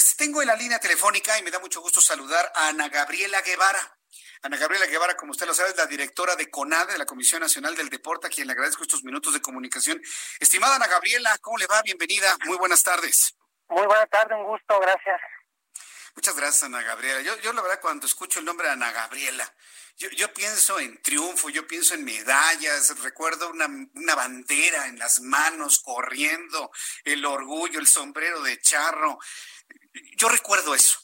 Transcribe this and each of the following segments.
pues tengo en la línea telefónica y me da mucho gusto saludar a Ana Gabriela Guevara. Ana Gabriela Guevara, como usted lo sabe, es la directora de CONADE, de la Comisión Nacional del Deporte, a quien le agradezco estos minutos de comunicación. Estimada Ana Gabriela, ¿cómo le va? Bienvenida. Muy buenas tardes. Muy buenas tardes, un gusto, gracias. Muchas gracias, Ana Gabriela. Yo, yo la verdad, cuando escucho el nombre de Ana Gabriela, yo, yo pienso en triunfo, yo pienso en medallas, recuerdo una, una bandera en las manos corriendo, el orgullo, el sombrero de charro. Yo recuerdo eso.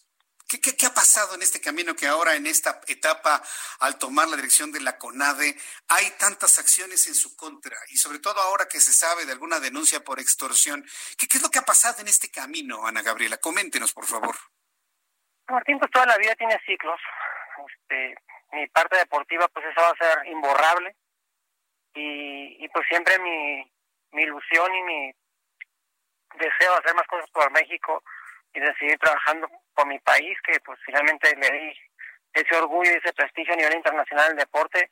¿Qué, ¿Qué, qué, ha pasado en este camino que ahora en esta etapa, al tomar la dirección de la CONADE, hay tantas acciones en su contra? Y sobre todo ahora que se sabe de alguna denuncia por extorsión. ¿Qué, es lo que ha pasado en este camino, Ana Gabriela? Coméntenos, por favor. Martín, pues toda la vida tiene ciclos. Este, mi parte deportiva, pues eso va a ser imborrable. Y, y pues siempre mi, mi ilusión y mi deseo de hacer más cosas por México y de seguir trabajando por mi país, que pues finalmente le di ese orgullo y ese prestigio a nivel internacional del deporte,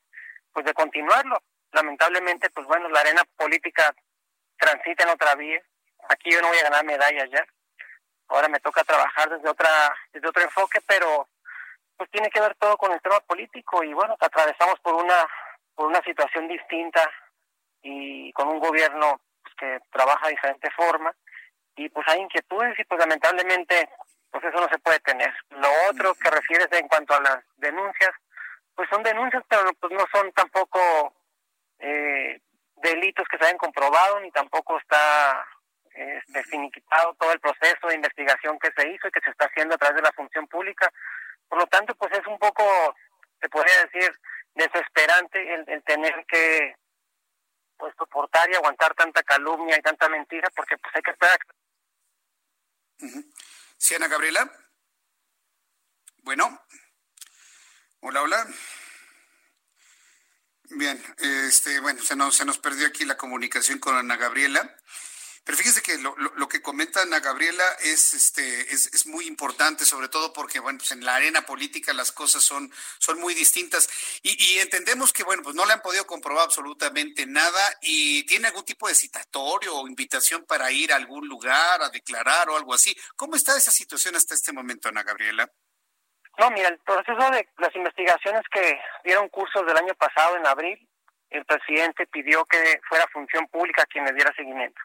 pues de continuarlo. Lamentablemente, pues bueno, la arena política transita en otra vía. Aquí yo no voy a ganar medallas ya. Ahora me toca trabajar desde otra desde otro enfoque, pero pues tiene que ver todo con el tema político y bueno, atravesamos por una por una situación distinta y con un gobierno pues, que trabaja de diferente forma y pues hay inquietudes y pues lamentablemente pues eso no se puede tener. Lo otro que refieres en cuanto a las denuncias, pues son denuncias, pero pues no son tampoco eh, delitos que se hayan comprobado, ni tampoco está este, finiquitado todo el proceso de investigación que se hizo y que se está haciendo a través de la función pública. Por lo tanto, pues es un poco, se podría decir, desesperante el, el tener que pues soportar y aguantar tanta calumnia y tanta mentira, porque pues hay que esperar Sí, Ana Gabriela. Bueno. Hola, hola. Bien, este, bueno, se nos, se nos perdió aquí la comunicación con Ana Gabriela. Pero fíjese que lo, lo, lo, que comenta Ana Gabriela es, este, es, es, muy importante, sobre todo porque, bueno, pues en la arena política las cosas son, son muy distintas. Y, y, entendemos que, bueno, pues no le han podido comprobar absolutamente nada y tiene algún tipo de citatorio o invitación para ir a algún lugar a declarar o algo así. ¿Cómo está esa situación hasta este momento, Ana Gabriela? No, mira, el proceso de las investigaciones que dieron cursos del año pasado, en abril, el presidente pidió que fuera función pública quien le diera seguimiento.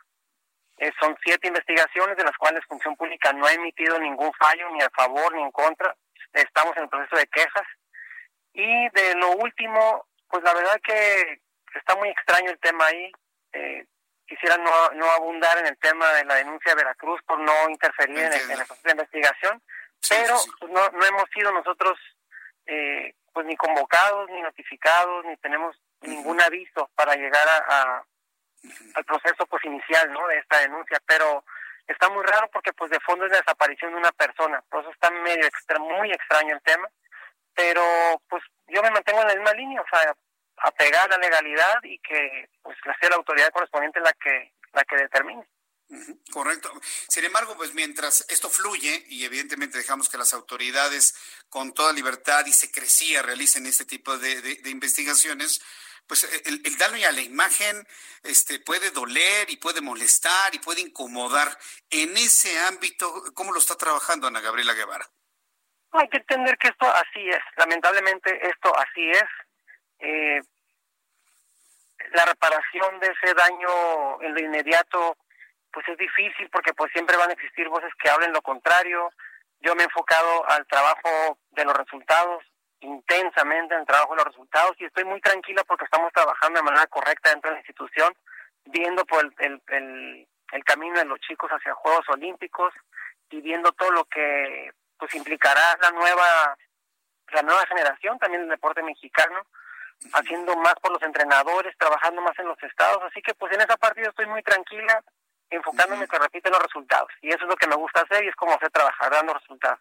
Eh, son siete investigaciones de las cuales Función Pública no ha emitido ningún fallo ni a favor ni en contra. Estamos en el proceso de quejas. Y de lo último, pues la verdad que está muy extraño el tema ahí. Eh, quisiera no, no abundar en el tema de la denuncia de Veracruz por no interferir en el, en el, proceso de investigación, sí, pero sí, sí. Pues no, no hemos sido nosotros eh, pues ni convocados, ni notificados, ni tenemos uh -huh. ningún aviso para llegar a, a al proceso pues inicial no de esta denuncia pero está muy raro porque pues de fondo es la desaparición de una persona. Por eso está medio extra, muy extraño el tema pero pues yo me mantengo en la misma línea o sea apegar a la legalidad y que pues sea la autoridad correspondiente la que la que determine Correcto. Sin embargo, pues mientras esto fluye y evidentemente dejamos que las autoridades con toda libertad y secrecía realicen este tipo de, de, investigaciones, pues el, el, daño a la imagen este, puede doler y puede molestar y puede incomodar. En ese ámbito, ¿cómo lo está trabajando Ana Gabriela Guevara? Hay que entender que esto así es. Lamentablemente esto así es. Eh, la reparación de ese daño en lo inmediato pues es difícil porque pues siempre van a existir voces que hablen lo contrario. Yo me he enfocado al trabajo de los resultados, intensamente en el trabajo de los resultados y estoy muy tranquila porque estamos trabajando de manera correcta dentro de la institución, viendo por el, el, el, el camino de los chicos hacia Juegos Olímpicos y viendo todo lo que pues implicará la nueva la nueva generación también del deporte mexicano haciendo más por los entrenadores, trabajando más en los estados, así que pues en esa parte yo estoy muy tranquila, enfocándome, te repito, en los resultados. Y eso es lo que me gusta hacer y es como hacer trabajar, dando resultados.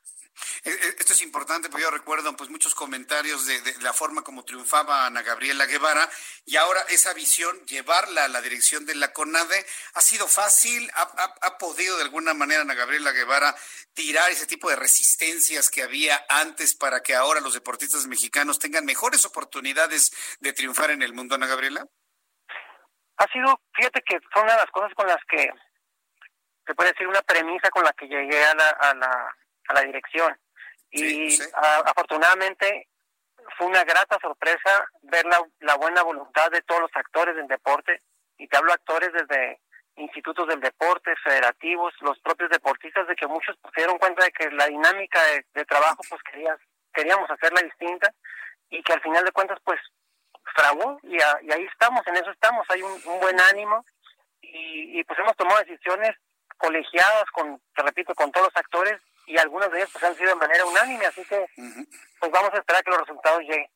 Eh, eh, esto es importante, porque yo recuerdo pues muchos comentarios de, la forma como triunfaba Ana Gabriela Guevara y ahora esa visión, llevarla a la dirección de la CONADE, ha sido fácil, ha, ha podido de alguna manera Ana Gabriela Guevara tirar ese tipo de resistencias que había antes para que ahora los deportistas mexicanos tengan mejores oportunidades de triunfar en el mundo, Ana Gabriela? Ha sido, fíjate que fue una de las cosas con las que, se puede decir, una premisa con la que llegué a la, a la, a la dirección. Y afortunadamente fue una grata sorpresa ver la, la buena voluntad de todos los actores del deporte, y te hablo actores desde institutos del deporte, federativos, los propios deportistas, de que muchos se dieron cuenta de que la dinámica de, de trabajo, pues querías, queríamos hacerla distinta, y que al final de cuentas, pues fraguó y, ahí estamos, en eso estamos, hay un, buen ánimo y, pues hemos tomado decisiones colegiadas con, te repito, con todos los actores y algunas de ellas pues han sido de manera unánime, así que pues vamos a esperar que los resultados lleguen.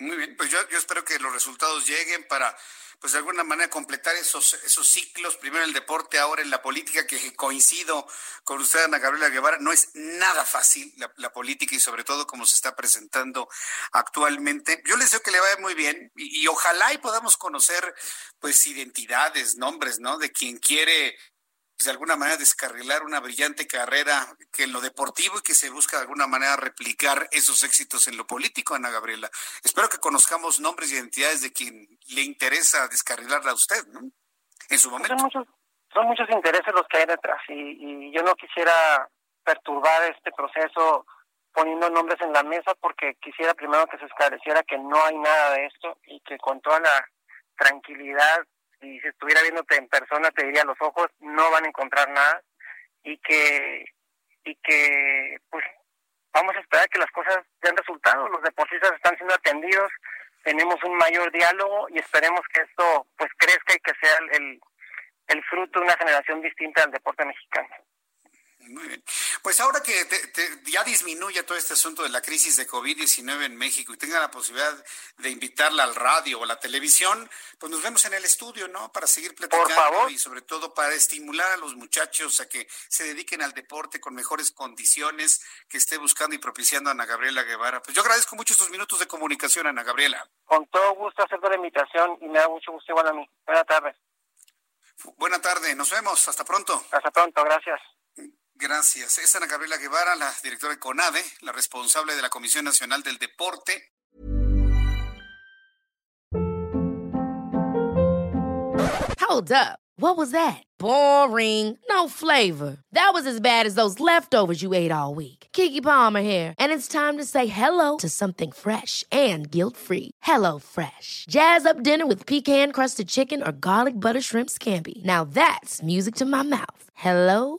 Muy bien, pues yo, yo espero que los resultados lleguen para pues de alguna manera completar esos, esos ciclos, primero en el deporte, ahora en la política, que coincido con usted, Ana Gabriela Guevara, no es nada fácil la, política y sobre todo como se está presentando actualmente. Yo les deseo que le vaya muy bien y, y ojalá y podamos conocer pues identidades, nombres, ¿no? De quien quiere pues, de alguna manera descarrilar una brillante carrera que en lo deportivo y que se busca de alguna manera replicar esos éxitos en lo político, Ana Gabriela. Espero que conozcamos nombres y identidades de quien le interesa descarrilarla a usted, ¿no? En su momento. Son muchos, intereses los que hay detrás y yo no quisiera perturbar este proceso poniendo nombres en la mesa porque quisiera primero que se esclareciera que no hay nada de esto y que con toda la tranquilidad y si estuviera viéndote en persona te diría los ojos, no van a encontrar nada y que, y que pues vamos a esperar que las cosas den resultado, los deportistas están siendo atendidos, tenemos un mayor diálogo y esperemos que esto pues crezca y que sea el, el fruto de una generación distinta del deporte mexicano. Muy bien. Pues ahora que ya disminuye todo este asunto de la crisis de COVID-19 en México y tenga la posibilidad de invitarla al radio o a la televisión, pues nos vemos en el estudio, ¿no? Para seguir platicando y sobre todo para estimular a los muchachos a que se dediquen al deporte con mejores condiciones que esté buscando y propiciando a Ana Gabriela Guevara. Pues yo agradezco mucho estos minutos de comunicación, Ana Gabriela. Con todo gusto acepto la invitación y me da mucho gusto igual a mí. Buenas tardes. Buena tarde, nos vemos, hasta pronto. Hasta pronto, gracias. Gracias. Es Ana Gabriela Guevara, la directora de CONADE, la responsable de la Comisión Nacional del Deporte. Hold up. What was that? Boring. No flavor. That was as bad as those leftovers you ate all week. Kiki Palmer here, and it's time to say hello to something fresh and guilt-free. Hello Fresh. Jazz up dinner with pecan-crusted chicken or garlic butter shrimp scampi. Now that's music to my mouth. Hello